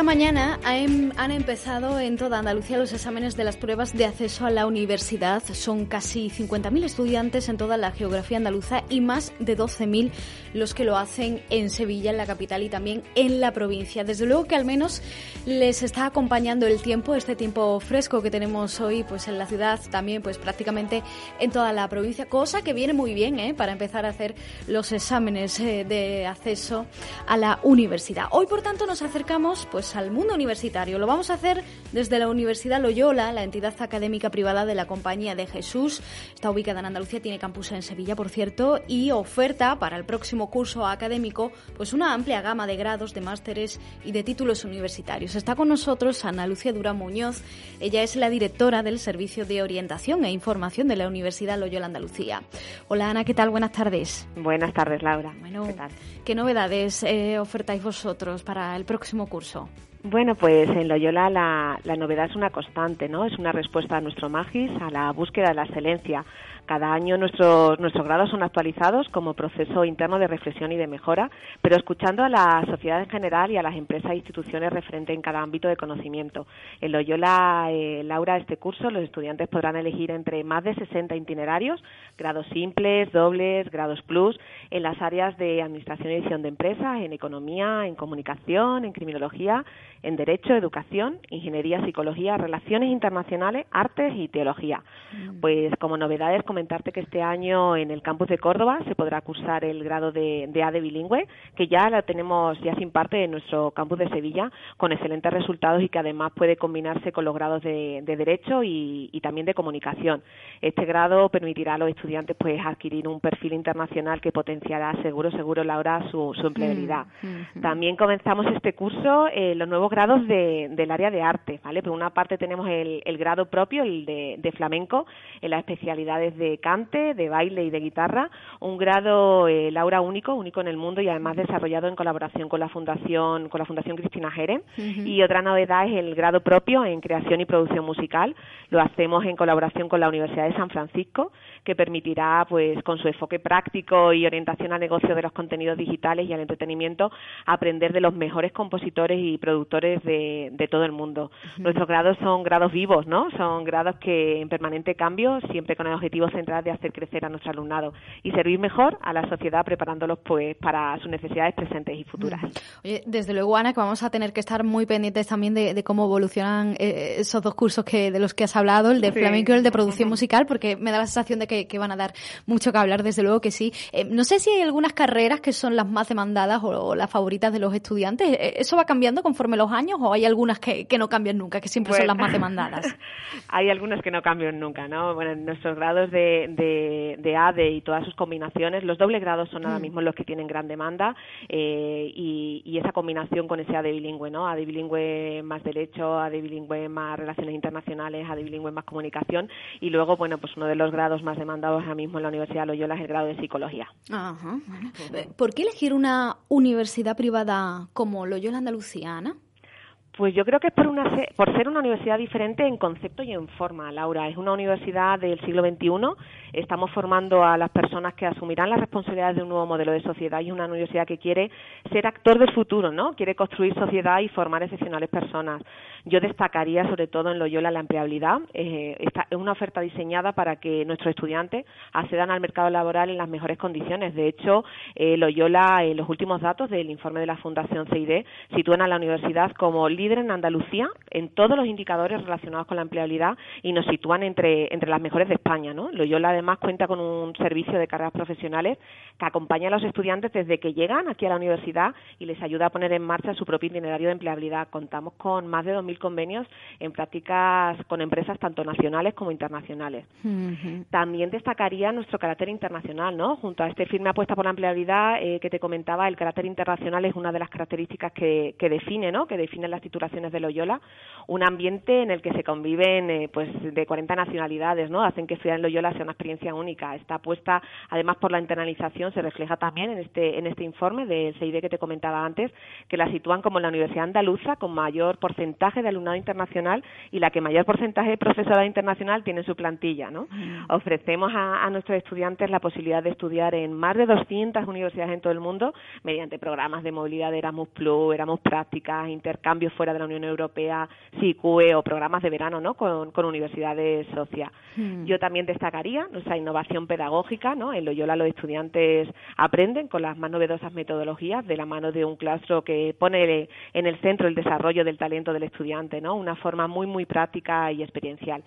Esta mañana han, empezado en toda Andalucía los exámenes de las pruebas de acceso a la universidad. Son casi 50.000 estudiantes en toda la geografía andaluza y más de 12.000 los que lo hacen en Sevilla, en la capital y también en la provincia. Desde luego que al menos les está acompañando el tiempo, este tiempo fresco que tenemos hoy pues en la ciudad, también pues prácticamente en toda la provincia, cosa que viene muy bien ¿eh? para empezar a hacer los exámenes eh, de acceso a la universidad. Hoy, por tanto, nos acercamos pues al mundo universitario. Lo vamos a hacer desde la Universidad Loyola, la entidad académica privada de la Compañía de Jesús. Está ubicada en Andalucía, tiene campus en Sevilla, por cierto, y oferta para el próximo curso académico pues una amplia gama de grados, de másteres y de títulos universitarios. Está con nosotros Ana Lucia Durán Muñoz. Ella es la directora del Servicio de Orientación e Información de la Universidad Loyola Andalucía. Hola Ana, ¿qué tal? Buenas tardes. Buenas tardes, Laura. Bueno, ¿qué, tal? ¿qué novedades eh, ofertáis vosotros para el próximo curso? Bueno, pues en Loyola la, la, novedad es una constante, ¿no? Es una respuesta a nuestro magis, a la búsqueda de la excelencia. Cada año nuestros, nuestros grados son actualizados como proceso interno de reflexión y de mejora, pero escuchando a la sociedad en general y a las empresas e instituciones referentes en cada ámbito de conocimiento. En Loyola, eh, Laura, este curso los estudiantes podrán elegir entre más de 60 itinerarios, grados simples, dobles, grados plus, en las áreas de administración y edición de empresas, en economía, en comunicación, en criminología, en derecho, educación, ingeniería, psicología, relaciones internacionales, artes y teología. Mm. Pues como novedades comentarte que este año en el campus de Córdoba se podrá cursar el grado de, de ADE bilingüe, que ya la tenemos, ya sin parte en nuestro campus de Sevilla, con excelentes resultados y que además puede combinarse con los grados de, de derecho y, y, también de comunicación. Este grado permitirá a los estudiantes pues adquirir un perfil internacional que potenciará seguro, seguro, Laura, su, su empleabilidad. Mm, mm, también comenzamos este curso eh, los nuevos grados de, del área de arte, ¿vale? Por una parte tenemos el, el grado propio, el de, de, flamenco, en las especialidades de cante, de baile y de guitarra, un grado eh, Laura único, único en el mundo y además desarrollado en colaboración con la Fundación, con la Fundación Cristina Jere. Uh -huh. Y otra novedad es el grado propio en creación y producción musical. Lo hacemos en colaboración con la Universidad de San Francisco, que permitirá, pues, con su enfoque práctico y orientación al negocio de los contenidos digitales y al entretenimiento, aprender de los mejores compositores y productores de, de todo el mundo. Uh -huh. Nuestros grados son grados vivos, ¿no? Son grados que en permanente cambio, siempre con el objetivo central de hacer crecer a nuestro alumnado y servir mejor a la sociedad preparándolos pues para sus necesidades presentes y futuras. Oye, desde luego, Ana, que vamos a tener que estar muy pendientes también de, de cómo evolucionan eh, esos dos cursos que de los que has hablado, el de sí. flamenco y el de producción musical, porque me da la sensación de que, que van a dar mucho que hablar, desde luego que sí. Eh, no sé si hay algunas carreras que son las más demandadas o, o, las favoritas de los estudiantes. Eh, ¿Eso va cambiando conforme los años o hay algunas que, que no cambian nunca, que siempre son las más demandadas? hay algunas que no cambian nunca, ¿no? Bueno, en nuestros grados de, de, de ADE y todas sus combinaciones, los doble grados son ahora mismo los que tienen gran demanda eh, y, y, esa combinación con ese ADE bilingüe, ¿no? ADE bilingüe más derecho, ADE bilingüe más relaciones internacionales, ADE bilingüe más comunicación y luego, bueno, pues uno de los grados más demandados ahora mismo en la Universidad de Loyola es el grado de psicología. Ajá, bueno. ¿Por qué elegir una universidad privada como Loyola Andaluciana? Pues yo creo que es por, una, por ser una universidad diferente en concepto y en forma, Laura. Es una universidad del siglo XXI. Estamos formando a las personas que asumirán las responsabilidades de un nuevo modelo de sociedad y es una universidad que quiere ser actor del futuro, ¿no? Quiere construir sociedad y formar excepcionales personas. Yo destacaría sobre todo en Loyola la empleabilidad. Eh, esta es una oferta diseñada para que nuestros estudiantes accedan al mercado laboral en las mejores condiciones. De hecho, eh, Loyola, en los últimos datos del informe de la Fundación CID, sitúan a la universidad como líder líder en Andalucía en todos los indicadores relacionados con la empleabilidad y nos sitúan entre, entre las mejores de España. ¿no? Loyola además cuenta con un servicio de carreras profesionales que acompaña a los estudiantes desde que llegan aquí a la universidad y les ayuda a poner en marcha su propio itinerario de empleabilidad. Contamos con más de 2.000 convenios en prácticas con empresas tanto nacionales como internacionales. También destacaría nuestro carácter internacional, ¿no? Junto a este firme apuesta por la empleabilidad eh, que te comentaba, el carácter internacional es una de las características que, que define, ¿no? Que definen las de Loyola, un ambiente en el que se conviven, eh, pues, de 40 nacionalidades, ¿no? Hacen que estudiar en Loyola sea una experiencia única. Esta apuesta, además por la internalización, se refleja también en este en este informe del CID que te comentaba antes, que la sitúan como la universidad andaluza con mayor porcentaje de alumnado internacional y la que mayor porcentaje de profesorado internacional tiene en su plantilla, ¿no? Mm. Ofrecemos a, a nuestros estudiantes la posibilidad de estudiar en más de 200 universidades en todo el mundo mediante programas de movilidad de Erasmus Plus, Erasmus Prácticas, intercambios fuera de la Unión Europea, SICUE o programas de verano, ¿no? Con, con universidades socias. Mm. Yo también destacaría nuestra innovación pedagógica, ¿no? En Loyola los estudiantes aprenden con las más novedosas metodologías de la mano de un claustro que pone en el centro el desarrollo del talento del estudiante, ¿no? Una forma muy muy práctica y experiencial.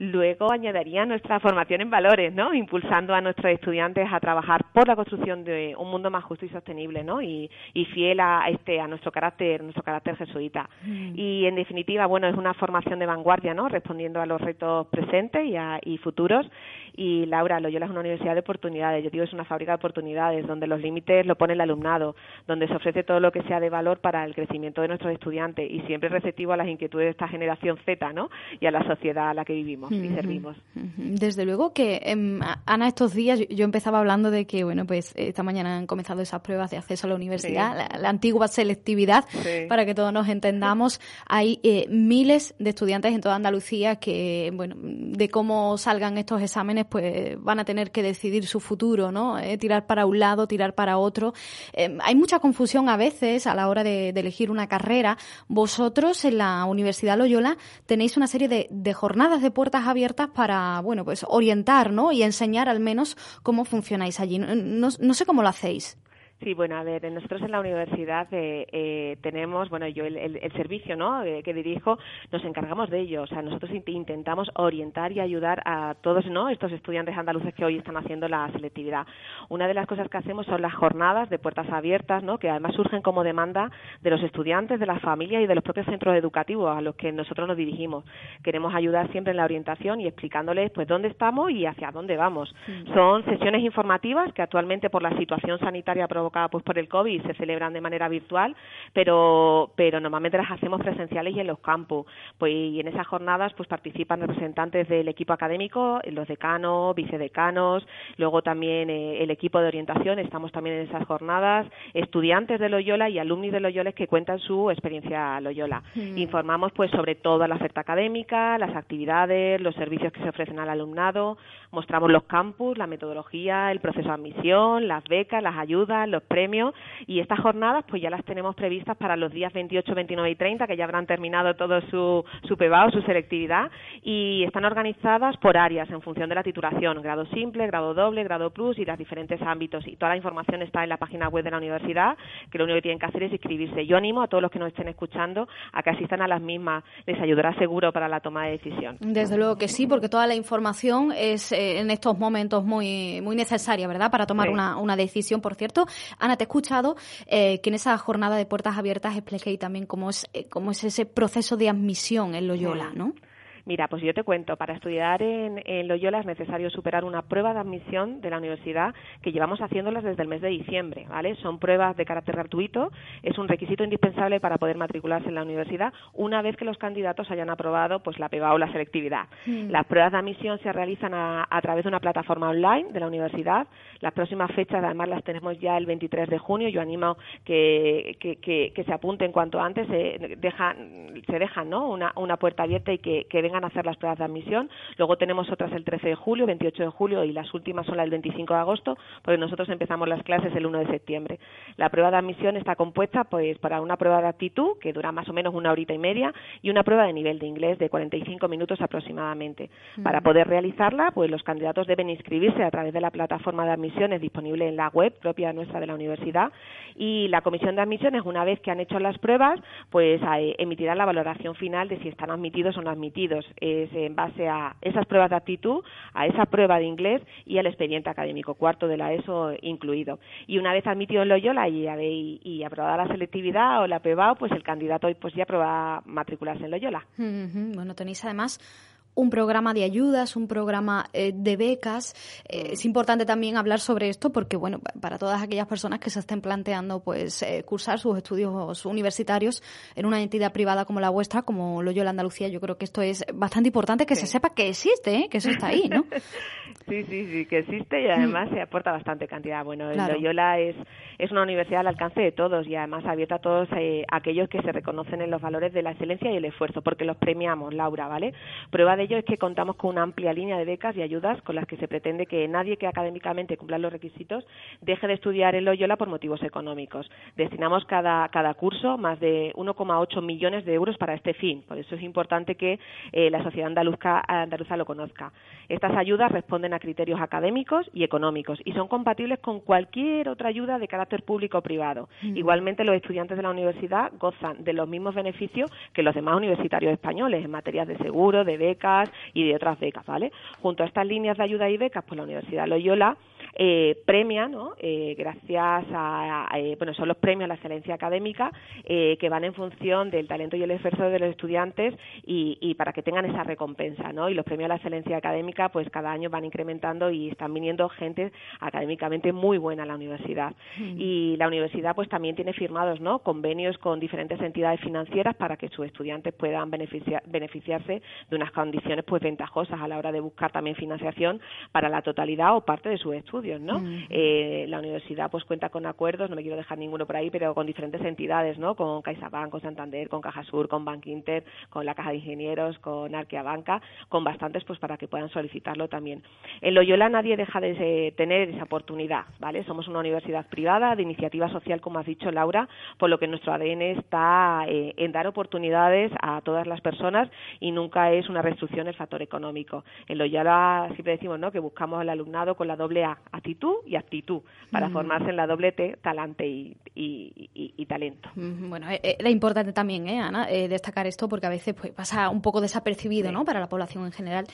Luego añadiría nuestra formación en valores, ¿no? Impulsando a nuestros estudiantes a trabajar por la construcción de un mundo más justo y sostenible, ¿no? Y, y fiel a este a nuestro carácter, nuestro carácter jesuita. Y en definitiva, bueno, es una formación de vanguardia, ¿no? Respondiendo a los retos presentes y, a, y futuros. Y Laura, Loyola es una universidad de oportunidades. Yo digo, es una fábrica de oportunidades donde los límites lo pone el alumnado, donde se ofrece todo lo que sea de valor para el crecimiento de nuestros estudiantes y siempre receptivo a las inquietudes de esta generación Z, ¿no? Y a la sociedad a la que vivimos y servimos. Desde luego que, em, Ana, estos días yo empezaba hablando de que, bueno, pues esta mañana han comenzado esas pruebas de acceso a la universidad, la, antigua selectividad, para que todos nos entendamos. Hay eh, miles de estudiantes en toda Andalucía que, bueno, de cómo salgan estos exámenes, pues van a tener que decidir su futuro, ¿no? Eh, tirar para un lado, tirar para otro. Em, hay mucha confusión a veces a la hora de, elegir una carrera. Vosotros en la Universidad Loyola tenéis una serie de, de jornadas de puertas abiertas para, bueno, pues orientar, ¿no? Y enseñar al menos cómo funcionáis allí. No sé cómo lo hacéis. Sí, bueno, a ver, nosotros en la universidad eh, eh, tenemos, bueno, yo el, el, servicio ¿no? Eh, que dirijo, nos encargamos de ello. O sea, nosotros intentamos orientar y ayudar a todos ¿no? estos estudiantes andaluces que hoy están haciendo la selectividad. Una de las cosas que hacemos son las jornadas de puertas abiertas, ¿no? que además surgen como demanda de los estudiantes, de las familias y de los propios centros educativos a los que nosotros nos dirigimos. Queremos ayudar siempre en la orientación y explicándoles pues dónde estamos y hacia dónde vamos. Son sesiones informativas que actualmente por la situación sanitaria provocada pues por el COVID se celebran de manera virtual, pero, pero normalmente las hacemos presenciales y en los campus. Pues, y en esas jornadas pues participan representantes del equipo académico, los decanos, vicedecanos, luego también eh, el equipo de orientación, estamos también en esas jornadas, estudiantes de Loyola y alumnos de Loyola que cuentan su experiencia Loyola. Mm. Informamos pues sobre toda la oferta académica, las actividades, los servicios que se ofrecen al alumnado, mostramos los campus, la metodología, el proceso de admisión, las becas, las ayudas, los premios y estas jornadas pues ya las tenemos previstas para los días 28, 29 y 30 que ya habrán terminado todo su, su PEBAO, su selectividad y están organizadas por áreas en función de la titulación, grado simple, grado doble, grado plus y los diferentes ámbitos y toda la información está en la página web de la universidad que lo único que tienen que hacer es inscribirse. Yo animo a todos los que nos estén escuchando a que asistan a las mismas, les ayudará seguro para la toma de decisión. Desde luego que sí, porque toda la información es eh, en estos momentos muy, muy necesaria, ¿verdad? Para tomar una, una decisión, por cierto. Ana, te he escuchado eh, que en esa jornada de puertas abiertas expliqué también cómo es, eh, cómo es ese proceso de admisión en Loyola, ¿no? Mira, pues yo te cuento, para estudiar en, Loyola es necesario superar una prueba de admisión de la universidad que llevamos haciéndolas desde el mes de diciembre, ¿vale? Son pruebas de carácter gratuito, es un requisito indispensable para poder matricularse en la universidad una vez que los candidatos hayan aprobado pues la PEBA o la selectividad. Mm. Las pruebas de admisión se realizan a, través de una plataforma online de la universidad. Las próximas fechas además las tenemos ya el 23 de junio. Yo animo que, que, que, se apunten cuanto antes, se dejan, se dejan ¿no? una, una puerta abierta y que, que vengan a hacer las pruebas de admisión. Luego tenemos otras el 13 de julio, 28 de julio y las últimas son las del 25 de agosto, porque nosotros empezamos las clases el 1 de septiembre. La prueba de admisión está compuesta pues para una prueba de actitud que dura más o menos una horita y media y una prueba de nivel de inglés de 45 minutos aproximadamente. Para poder realizarla, pues los candidatos deben inscribirse a través de la plataforma de admisiones disponible en la web propia nuestra de la universidad y la comisión de admisiones, una vez que han hecho las pruebas, pues eh, emitirá la valoración final de si están admitidos o no admitidos. Es en base a esas pruebas de actitud, a esa prueba de inglés y al expediente académico, cuarto de la ESO incluido. Y una vez admitido en Loyola y, y aprobada la selectividad o la PEBAO, pues el candidato pues ya prueba matricularse en Loyola. Bueno, tenéis además un programa de ayudas, un programa eh, de becas. Eh, es importante también hablar sobre esto porque, bueno, para todas aquellas personas que se estén planteando, pues, eh, cursar sus estudios universitarios en una entidad privada como la vuestra, como Loyola Andalucía, yo creo que esto es bastante importante que se sepa que existe, que eso está ahí, ¿no? Sí, sí, sí, que existe y además se aporta bastante cantidad. Bueno, Loyola es, es una universidad al alcance de todos y además abierta a todos aquellos que se reconocen en los valores de la excelencia y el esfuerzo, porque los premiamos, Laura, ¿vale? Prueba de ello es que contamos con una amplia línea de becas y ayudas con las que se pretende que nadie que académicamente cumpla los requisitos deje de estudiar en Loyola por motivos económicos. Destinamos cada, cada curso más de 1,8 millones de euros para este fin. Por eso es importante que eh, la sociedad andaluza, andaluza lo conozca. Estas ayudas responden a criterios académicos y económicos y son compatibles con cualquier otra ayuda de carácter público o privado. Igualmente, los estudiantes de la universidad gozan de los mismos beneficios que los demás universitarios españoles en materia de seguro, de becas, y de otras becas, ¿vale? Junto a estas líneas de ayuda y becas, pues la Universidad Loyola eh, premia, ¿no? Eh, gracias a, eh, bueno, son los premios a la excelencia académica eh, que van en función del talento y el esfuerzo de los estudiantes y, y, para que tengan esa recompensa, ¿no? Y los premios a la excelencia académica, pues cada año van incrementando y están viniendo gente académicamente muy buena a la universidad. Mm. Y la universidad, pues también tiene firmados, ¿no? Convenios con diferentes entidades financieras para que sus estudiantes puedan beneficiar, beneficiarse de unas condiciones, pues ventajosas a la hora de buscar también financiación para la totalidad o parte de sus estudios ¿no? Mm. Eh, la universidad pues cuenta con acuerdos, no me quiero dejar ninguno por ahí, pero con diferentes entidades, ¿no? Con CaixaBank, con Santander, con Cajasur, con Bank Inter, con la Caja de Ingenieros, con Arquea Banca, con bastantes pues para que puedan solicitarlo también. En Loyola nadie deja de tener esa oportunidad, ¿vale? Somos una universidad privada de iniciativa social, como has dicho Laura, por lo que nuestro ADN está eh, en dar oportunidades a todas las personas y nunca es una restricción el factor económico. En Loyola siempre decimos, ¿no? Que buscamos al alumnado con la doble A, actitud y actitud para mm. formarse en la doble T, talante y, talento. Bueno, eh, eh, era importante también, ¿eh, Ana, eh, destacar esto porque a veces pues, pasa un poco desapercibido ¿no? para la población en general.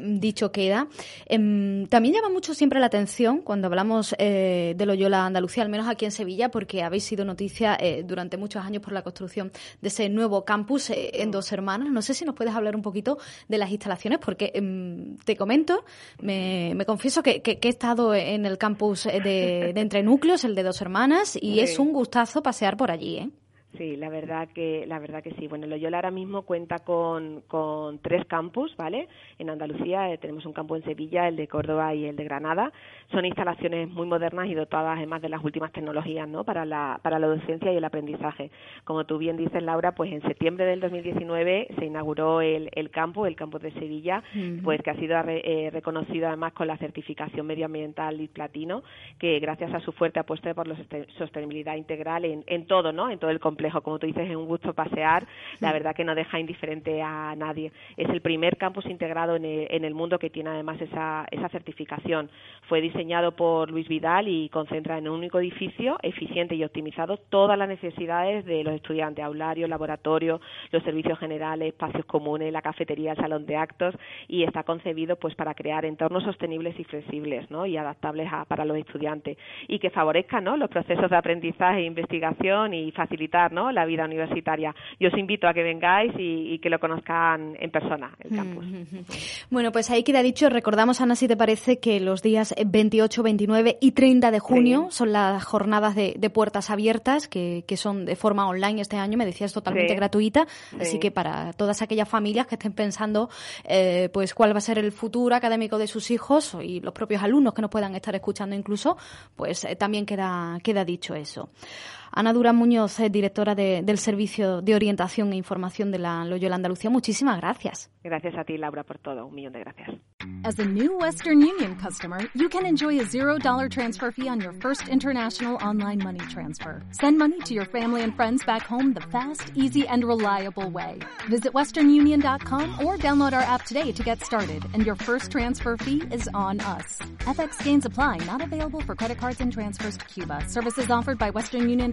dicho queda. Em, también llama mucho siempre la atención cuando hablamos de Loyola Andalucía, al menos aquí en Sevilla, porque habéis sido noticia durante muchos años por la construcción de ese nuevo campus en Dos Hermanas. No sé si nos puedes hablar un poquito de las instalaciones, porque em, te comento, me, confieso que, que he estado en el campus de, de Entre Núcleos, el de Dos Hermanas, y es un gustazo pasear por allí, ¿eh? Sí, la verdad que la verdad que sí. Bueno, Loyola ahora mismo cuenta con, con tres campus, ¿vale? En Andalucía eh, tenemos un campo en Sevilla, el de Córdoba y el de Granada. Son instalaciones muy modernas y dotadas además de las últimas tecnologías, ¿no? Para la para la docencia y el aprendizaje. Como tú bien dices, Laura, pues en septiembre del 2019 se inauguró el, el campo, el campus de Sevilla, pues que ha sido eh, reconocido además con la certificación medioambiental y platino, que gracias a su fuerte apuesta por la sostenibilidad integral en, en todo, ¿no? En todo el complejo como tú dices, es un gusto pasear, la verdad que no deja indiferente a nadie. Es el primer campus integrado en el, mundo que tiene además esa, esa certificación. Fue diseñado por Luis Vidal y concentra en un único edificio eficiente y optimizado todas las necesidades de los estudiantes, aulario, laboratorio, los servicios generales, espacios comunes, la cafetería, el salón de actos y está concebido pues para crear entornos sostenibles y flexibles ¿no? y adaptables para los estudiantes y que favorezcan ¿no? los procesos de aprendizaje e investigación y facilitar la vida universitaria. Yo os invito a que vengáis y, que lo conozcan en persona, el campus. Bueno, pues ahí queda dicho. Recordamos, Ana, si te parece, que los días 28, 29 y 30 de junio son las jornadas de, puertas abiertas, que, son de forma online este año, me decías, totalmente gratuita. Así que para todas aquellas familias que estén pensando eh, pues cuál va a ser el futuro académico de sus hijos y los propios alumnos que nos puedan estar escuchando incluso, pues eh, también queda, queda dicho eso. Ana Durán Muñoz, eh, directora del Servicio de Orientación e Información de la Loyola Andalucía, muchísimas gracias. Gracias a ti, Laura, por todo. Un millón de gracias. As a new Western Union customer, you can enjoy a $0 transfer fee on your first international online money transfer. Send money to your family and friends back home the fast, easy, and reliable way. Visit westernunion.com or download our app today to get started, and your first transfer fee is on us. FX gains apply, not available for credit cards and transfers to Cuba. Services offered by Western Union